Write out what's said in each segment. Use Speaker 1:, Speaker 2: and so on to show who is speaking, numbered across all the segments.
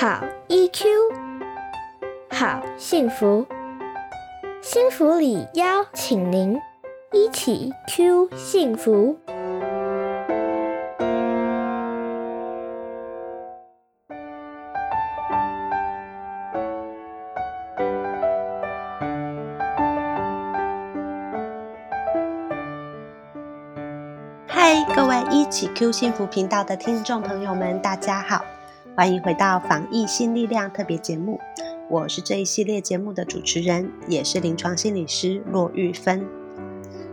Speaker 1: 好 EQ，好幸福，幸福里邀请您一起 Q 幸福。
Speaker 2: 嗨，各位一起 Q 幸福频道的听众朋友们，大家好，欢迎回到防疫新力量特别节目。我是这一系列节目的主持人，也是临床心理师骆玉芬。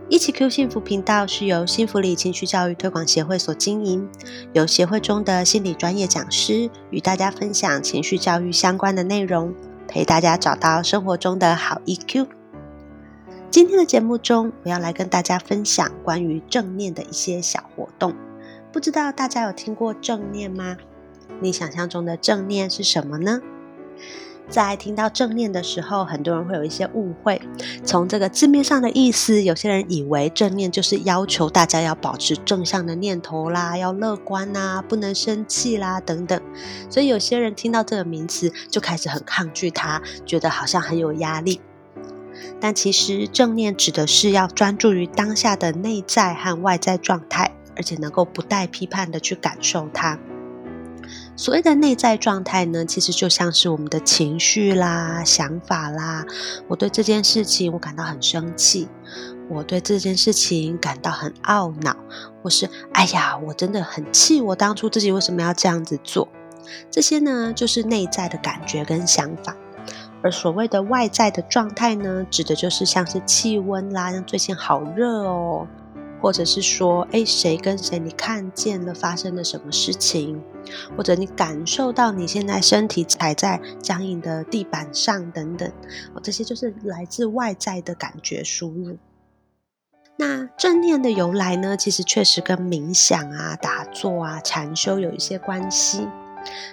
Speaker 2: 一起 Q 幸福频道是由幸福里情绪教育推广协会所经营，由协会中的心理专业讲师与大家分享情绪教育相关的内容，陪大家找到生活中的好 EQ。今天的节目中，我要来跟大家分享关于正念的一些小活动。不知道大家有听过正念吗？你想象中的正念是什么呢？在听到正念的时候，很多人会有一些误会。从这个字面上的意思，有些人以为正念就是要求大家要保持正向的念头啦，要乐观呐，不能生气啦等等。所以有些人听到这个名词，就开始很抗拒它，觉得好像很有压力。但其实正念指的是要专注于当下的内在和外在状态，而且能够不带批判的去感受它。所谓的内在状态呢，其实就像是我们的情绪啦、想法啦。我对这件事情我感到很生气，我对这件事情感到很懊恼，或是哎呀，我真的很气，我当初自己为什么要这样子做？这些呢，就是内在的感觉跟想法。而所谓的外在的状态呢，指的就是像是气温啦，像最近好热哦，或者是说，哎，谁跟谁你看见了发生了什么事情，或者你感受到你现在身体踩在僵硬的地板上等等，哦，这些就是来自外在的感觉输入。那正念的由来呢，其实确实跟冥想啊、打坐啊、禅修有一些关系。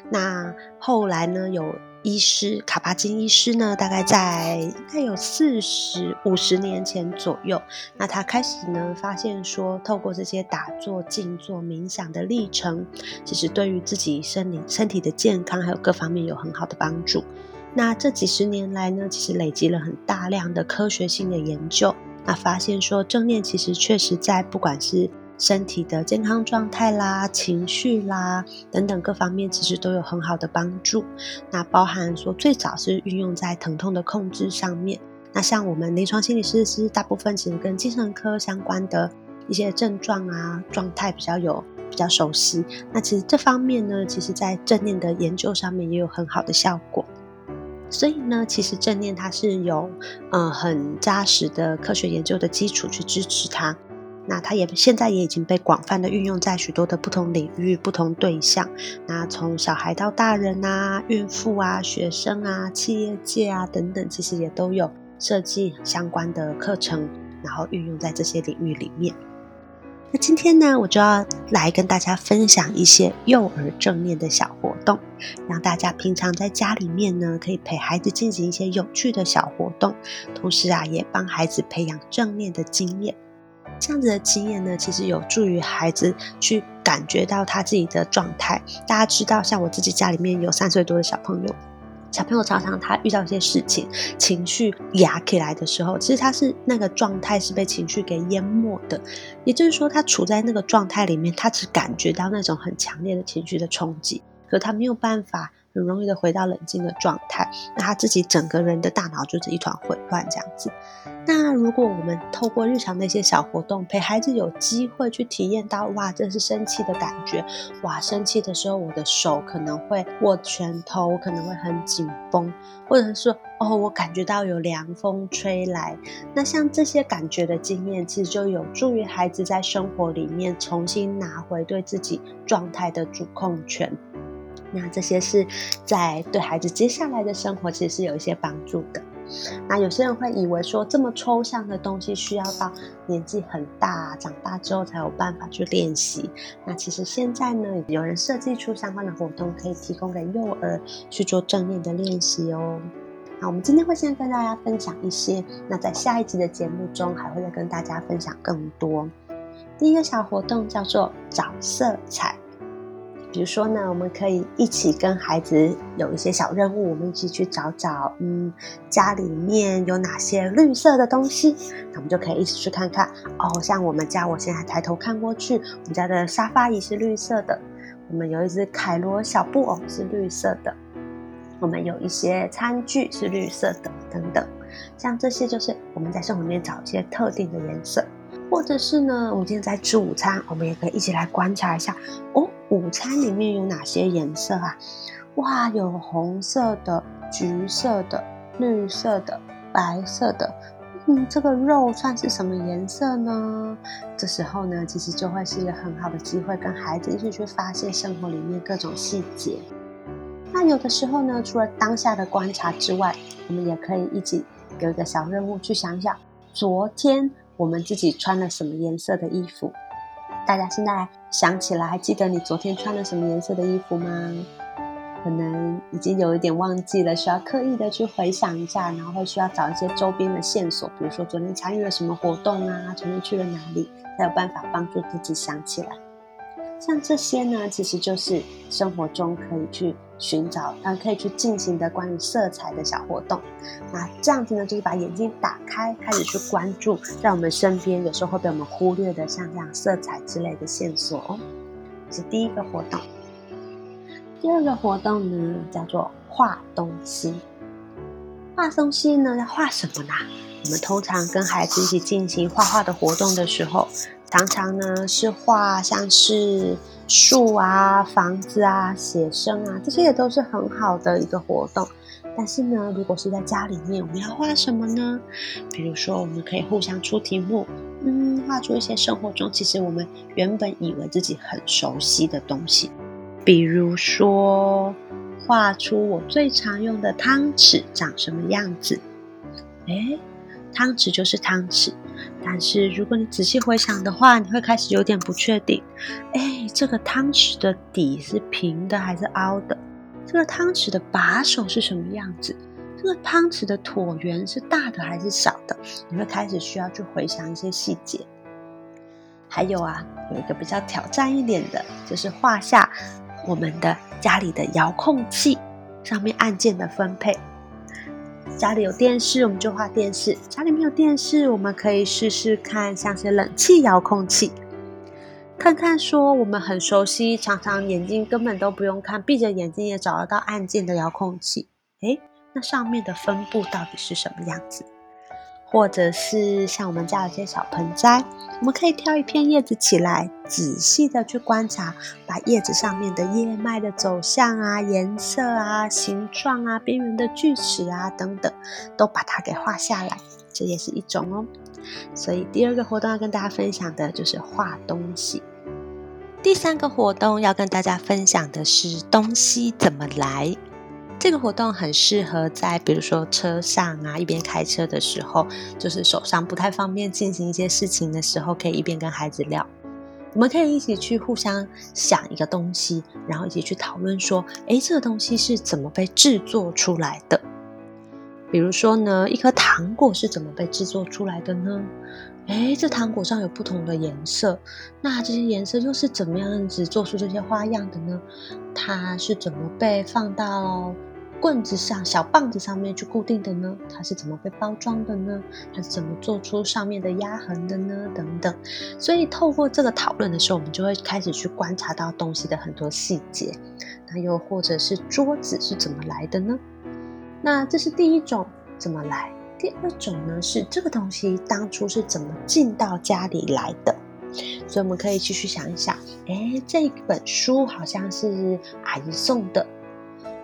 Speaker 2: 那后来呢，有。医师卡巴金医师呢，大概在应该有四十五十年前左右，那他开始呢发现说，透过这些打坐、静坐、冥想的历程，其实对于自己身体身体的健康还有各方面有很好的帮助。那这几十年来呢，其实累积了很大量的科学性的研究，那发现说正念其实确实在不管是身体的健康状态啦、情绪啦等等各方面，其实都有很好的帮助。那包含说，最早是运用在疼痛的控制上面。那像我们临床心理师是大部分其实跟精神科相关的一些症状啊、状态比较有比较熟悉。那其实这方面呢，其实在正念的研究上面也有很好的效果。所以呢，其实正念它是有嗯很扎实的科学研究的基础去支持它。那它也现在也已经被广泛的运用在许多的不同领域、不同对象。那从小孩到大人啊、孕妇啊、学生啊、企业界啊等等，其实也都有设计相关的课程，然后运用在这些领域里面。那今天呢，我就要来跟大家分享一些幼儿正念的小活动，让大家平常在家里面呢，可以陪孩子进行一些有趣的小活动，同时啊，也帮孩子培养正念的经验。这样子的经验呢，其实有助于孩子去感觉到他自己的状态。大家知道，像我自己家里面有三岁多的小朋友，小朋友常常他遇到一些事情，情绪压起来的时候，其实他是那个状态是被情绪给淹没的。也就是说，他处在那个状态里面，他只感觉到那种很强烈的情绪的冲击，可他没有办法。很容易的回到冷静的状态，那他自己整个人的大脑就是一团混乱这样子。那如果我们透过日常的一些小活动，陪孩子有机会去体验到，哇，这是生气的感觉，哇，生气的时候我的手可能会握拳头，可能会很紧绷，或者是说，哦，我感觉到有凉风吹来。那像这些感觉的经验，其实就有助于孩子在生活里面重新拿回对自己状态的主控权。那这些是在对孩子接下来的生活其实是有一些帮助的。那有些人会以为说这么抽象的东西需要到年纪很大、长大之后才有办法去练习。那其实现在呢，有人设计出相关的活动，可以提供给幼儿去做正念的练习哦。那我们今天会先跟大家分享一些，那在下一集的节目中还会再跟大家分享更多。第一个小活动叫做找色彩。比如说呢，我们可以一起跟孩子有一些小任务，我们一起去找找，嗯，家里面有哪些绿色的东西，那我们就可以一起去看看。哦，像我们家，我现在抬头看过去，我们家的沙发椅是绿色的，我们有一只凯罗小布偶是绿色的，我们有一些餐具是绿色的，等等。像这些就是我们在生活里面找一些特定的颜色，或者是呢，我们今天在吃午餐，我们也可以一起来观察一下哦。午餐里面有哪些颜色啊？哇，有红色的、橘色的、绿色的、白色的。嗯，这个肉算是什么颜色呢？这时候呢，其实就会是一个很好的机会，跟孩子一起去发现生活里面各种细节。那有的时候呢，除了当下的观察之外，我们也可以一起有一个小任务，去想一想昨天我们自己穿了什么颜色的衣服。大家现在想起来，还记得你昨天穿了什么颜色的衣服吗？可能已经有一点忘记了，需要刻意的去回想一下，然后需要找一些周边的线索，比如说昨天参与了什么活动啊，昨天去了哪里，才有办法帮助自己想起来。像这些呢，其实就是生活中可以去寻找，呃，可以去进行的关于色彩的小活动。那这样子呢，就是把眼睛打开，开始去关注，在我们身边有时候会被我们忽略的，像这样色彩之类的线索哦。这是第一个活动。第二个活动呢，叫做画东西。画东西呢，要画什么呢？我们通常跟孩子一起进行画画的活动的时候。常常呢是画像是树啊、房子啊、写生啊，这些也都是很好的一个活动。但是呢，如果是在家里面，我们要画什么呢？比如说，我们可以互相出题目，嗯，画出一些生活中其实我们原本以为自己很熟悉的东西。比如说，画出我最常用的汤匙长什么样子？诶汤匙就是汤匙。但是如果你仔细回想的话，你会开始有点不确定。哎，这个汤匙的底是平的还是凹的？这个汤匙的把手是什么样子？这个汤匙的椭圆是大的还是小的？你会开始需要去回想一些细节。还有啊，有一个比较挑战一点的，就是画下我们的家里的遥控器上面按键的分配。家里有电视，我们就画电视；家里没有电视，我们可以试试看，像是冷气遥控器，看看说我们很熟悉，常常眼睛根本都不用看，闭着眼睛也找得到按键的遥控器。诶，那上面的分布到底是什么样子？或者是像我们家有些小盆栽，我们可以挑一片叶子起来，仔细的去观察，把叶子上面的叶脉的走向啊、颜色啊、形状啊、边缘的锯齿啊等等，都把它给画下来，这也是一种哦。所以第二个活动要跟大家分享的就是画东西。第三个活动要跟大家分享的是东西怎么来。这个活动很适合在比如说车上啊，一边开车的时候，就是手上不太方便进行一些事情的时候，可以一边跟孩子聊。我们可以一起去互相想一个东西，然后一起去讨论说，诶，这个东西是怎么被制作出来的？比如说呢，一颗糖果是怎么被制作出来的呢？哎，这糖果上有不同的颜色，那这些颜色又是怎么样子做出这些花样的呢？它是怎么被放到？棍子上、小棒子上面去固定的呢？它是怎么被包装的呢？它是怎么做出上面的压痕的呢？等等。所以透过这个讨论的时候，我们就会开始去观察到东西的很多细节。那又或者是桌子是怎么来的呢？那这是第一种怎么来？第二种呢是这个东西当初是怎么进到家里来的？所以我们可以继续想一想。哎，这本书好像是阿姨送的。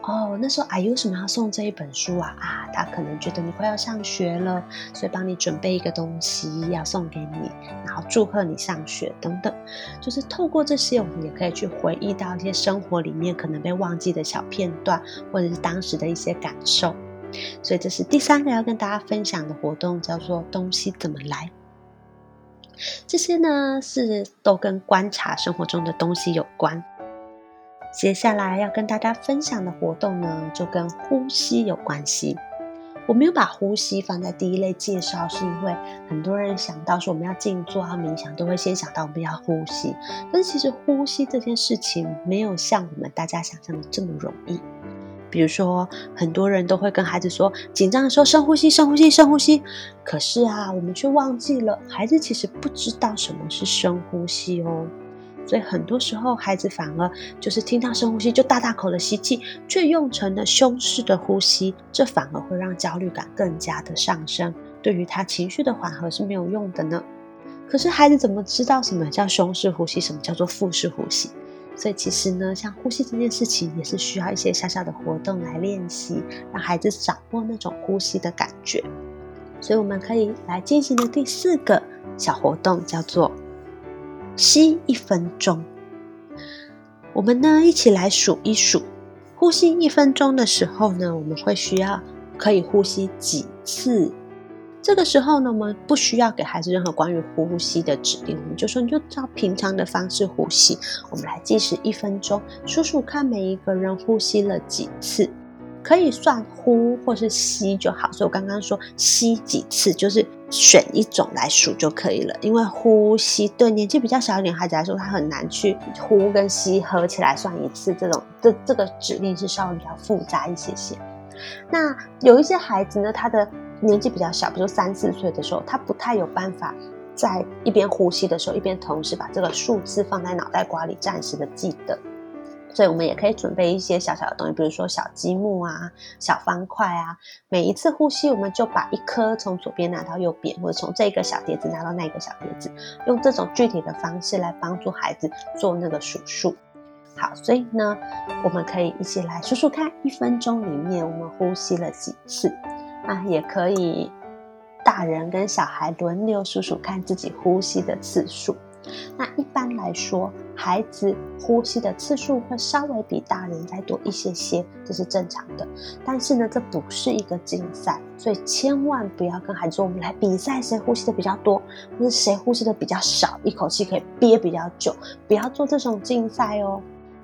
Speaker 2: 哦，那时候阿姨为什么要送这一本书啊？啊，她可能觉得你快要上学了，所以帮你准备一个东西要送给你，然后祝贺你上学等等。就是透过这些，我们也可以去回忆到一些生活里面可能被忘记的小片段，或者是当时的一些感受。所以这是第三个要跟大家分享的活动，叫做“东西怎么来”。这些呢是都跟观察生活中的东西有关。接下来要跟大家分享的活动呢，就跟呼吸有关系。我没有把呼吸放在第一类介绍，是因为很多人想到说我们要静坐、要冥想，都会先想到我们要呼吸。但是其实呼吸这件事情没有像我们大家想象的这么容易。比如说，很多人都会跟孩子说，紧张的时候深呼吸、深呼吸、深呼吸。可是啊，我们却忘记了，孩子其实不知道什么是深呼吸哦。所以很多时候，孩子反而就是听到深呼吸就大大口的吸气，却用成了胸式的呼吸，这反而会让焦虑感更加的上升，对于他情绪的缓和是没有用的呢。可是孩子怎么知道什么叫胸式呼吸，什么叫做腹式呼吸？所以其实呢，像呼吸这件事情，也是需要一些小小的活动来练习，让孩子掌握那种呼吸的感觉。所以我们可以来进行的第四个小活动叫做。吸一分钟，我们呢一起来数一数，呼吸一分钟的时候呢，我们会需要可以呼吸几次？这个时候呢，我们不需要给孩子任何关于呼吸的指令，我们就说你就照平常的方式呼吸。我们来计时一分钟，数数看每一个人呼吸了几次。可以算呼或是吸就好，所以我刚刚说吸几次，就是选一种来数就可以了。因为呼吸对年纪比较小一点孩子来说，他很难去呼跟吸合起来算一次，这种这这个指令是稍微比较复杂一些些。那有一些孩子呢，他的年纪比较小，比如三四岁的时候，他不太有办法在一边呼吸的时候，一边同时把这个数字放在脑袋瓜里，暂时的记得。所以我们也可以准备一些小小的东西，比如说小积木啊、小方块啊。每一次呼吸，我们就把一颗从左边拿到右边，或者从这个小碟子拿到那个小碟子，用这种具体的方式来帮助孩子做那个数数。好，所以呢，我们可以一起来数数看，一分钟里面我们呼吸了几次？那，也可以大人跟小孩轮流数数看自己呼吸的次数。那一般来说，孩子呼吸的次数会稍微比大人再多一些些，这是正常的。但是呢，这不是一个竞赛，所以千万不要跟孩子说我们来比赛谁呼吸的比较多，或者谁呼吸的比较少，一口气可以憋比较久，不要做这种竞赛哦。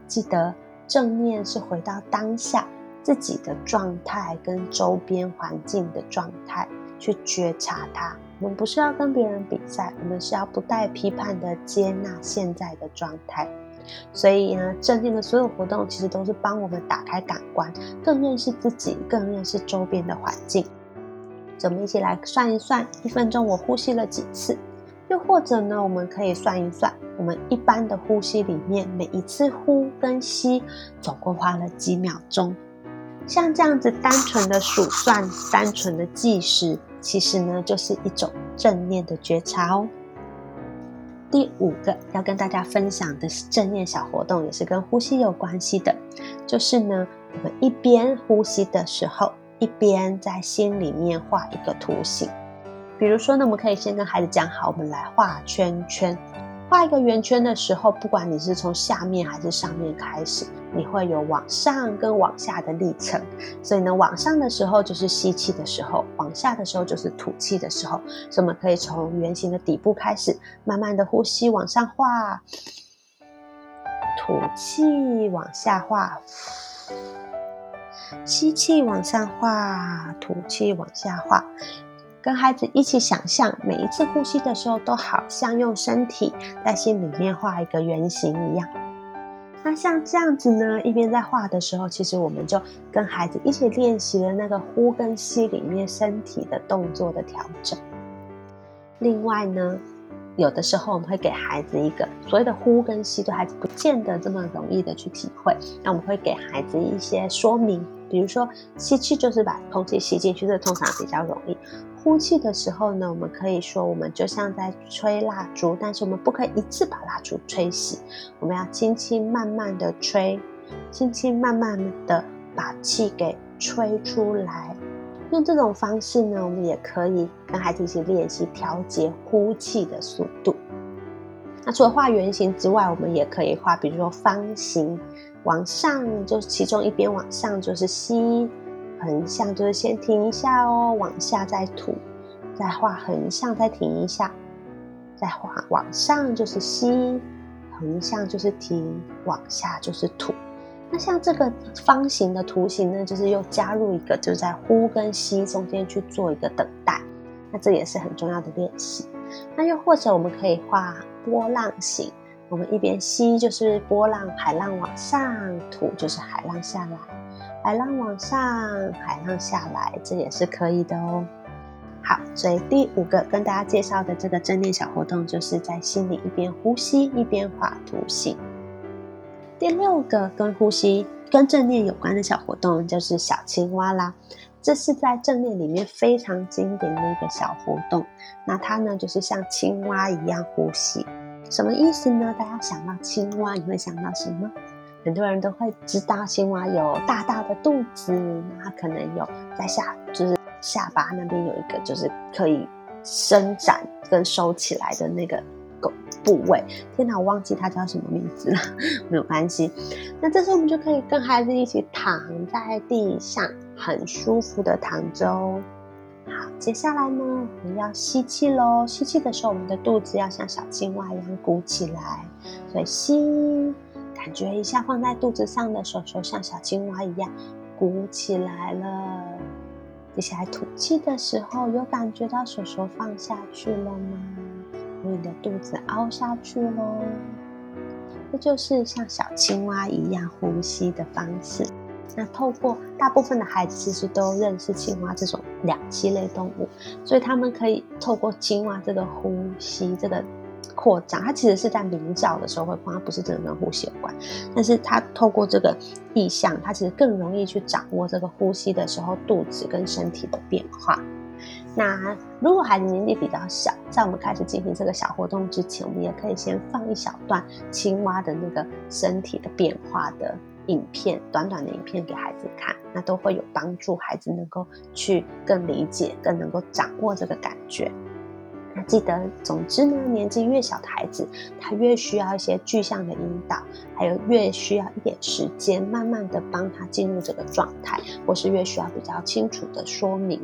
Speaker 2: 记得正念是回到当下自己的状态跟周边环境的状态去觉察它。我们不是要跟别人比赛，我们是要不带批判的接纳现在的状态。所以呢，正念的所有活动其实都是帮我们打开感官，更认识自己，更认识周边的环境。我们一起来算一算，一分钟我呼吸了几次？又或者呢，我们可以算一算，我们一般的呼吸里面，每一次呼跟吸总共花了几秒钟？像这样子单纯的数算，单纯的计时。其实呢，就是一种正念的觉察哦。第五个要跟大家分享的正念小活动，也是跟呼吸有关系的，就是呢，我们一边呼吸的时候，一边在心里面画一个图形。比如说呢，我们可以先跟孩子讲好，我们来画圈圈。画一个圆圈的时候，不管你是从下面还是上面开始，你会有往上跟往下的历程。所以呢，往上的时候就是吸气的时候，往下的时候就是吐气的时候。所以我们可以从圆形的底部开始，慢慢的呼吸往上画，吐气往下画，吸气往上画，吐气往下画。跟孩子一起想象，每一次呼吸的时候，都好像用身体在心里面画一个圆形一样。那像这样子呢，一边在画的时候，其实我们就跟孩子一起练习了那个呼跟吸里面身体的动作的调整。另外呢，有的时候我们会给孩子一个所谓的呼跟吸，对孩子不见得这么容易的去体会。那我们会给孩子一些说明，比如说吸气就是把空气吸进去，这通常比较容易。呼气的时候呢，我们可以说，我们就像在吹蜡烛，但是我们不可以一次把蜡烛吹熄，我们要轻轻慢慢的吹，轻轻慢慢的把气给吹出来。用这种方式呢，我们也可以跟孩子一起练习调节呼气的速度。那除了画圆形之外，我们也可以画，比如说方形，往上就是其中一边往上就是吸。横向就是先停一下哦，往下再吐，再画横向再停一下，再画往上就是吸，横向就是停，往下就是吐。那像这个方形的图形呢，就是又加入一个，就是在呼跟吸中间去做一个等待。那这也是很重要的练习。那又或者我们可以画波浪形，我们一边吸就是波浪，海浪往上吐就是海浪下来，海浪往上，海浪下来，这也是可以的哦。好，所以第五个跟大家介绍的这个正念小活动，就是在心里一边呼吸一边画图形。第六个跟呼吸、跟正念有关的小活动，就是小青蛙啦。这是在正念里面非常经典的一个小活动。那它呢，就是像青蛙一样呼吸，什么意思呢？大家想到青蛙，你会想到什么？很多人都会知道，青蛙有大大的肚子，它可能有在下，就是。下巴那边有一个，就是可以伸展跟收起来的那个部部位。天哪，我忘记它叫什么名字了，没有关系。那这时候我们就可以跟孩子一起躺在地上，很舒服的躺着哦。好，接下来呢，我们要吸气喽。吸气的时候，我们的肚子要像小青蛙一样鼓起来。所以吸，感觉一下放在肚子上的手手像小青蛙一样鼓起来了。接下来吐气的时候，有感觉到手手放下去了吗？你的肚子凹下去喽。这就是像小青蛙一样呼吸的方式。那透过大部分的孩子其实都认识青蛙这种两栖类动物，所以他们可以透过青蛙这个呼吸这个。扩张，它其实是在鸣叫的时候会放，它不是真的跟呼吸有关。但是它透过这个意象，它其实更容易去掌握这个呼吸的时候肚子跟身体的变化。那如果孩子年纪比较小，在我们开始进行这个小活动之前，我们也可以先放一小段青蛙的那个身体的变化的影片，短短的影片给孩子看，那都会有帮助孩子能够去更理解、更能够掌握这个感觉。那记得，总之呢，年纪越小的孩子，他越需要一些具象的引导，还有越需要一点时间，慢慢的帮他进入这个状态，或是越需要比较清楚的说明。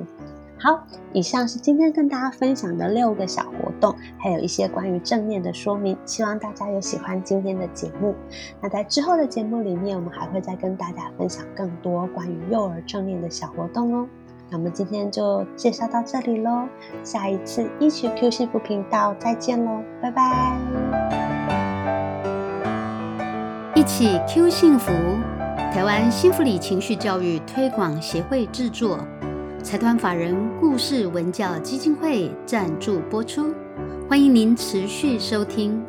Speaker 2: 好，以上是今天跟大家分享的六个小活动，还有一些关于正念的说明，希望大家有喜欢今天的节目。那在之后的节目里面，我们还会再跟大家分享更多关于幼儿正念的小活动哦。那我们今天就介绍到这里喽，下一次一起 Q 幸福频道再见喽，拜拜！
Speaker 3: 一起 Q 幸福，台湾幸福里情绪教育推广协会制作，财团法人故事文教基金会赞助播出，欢迎您持续收听。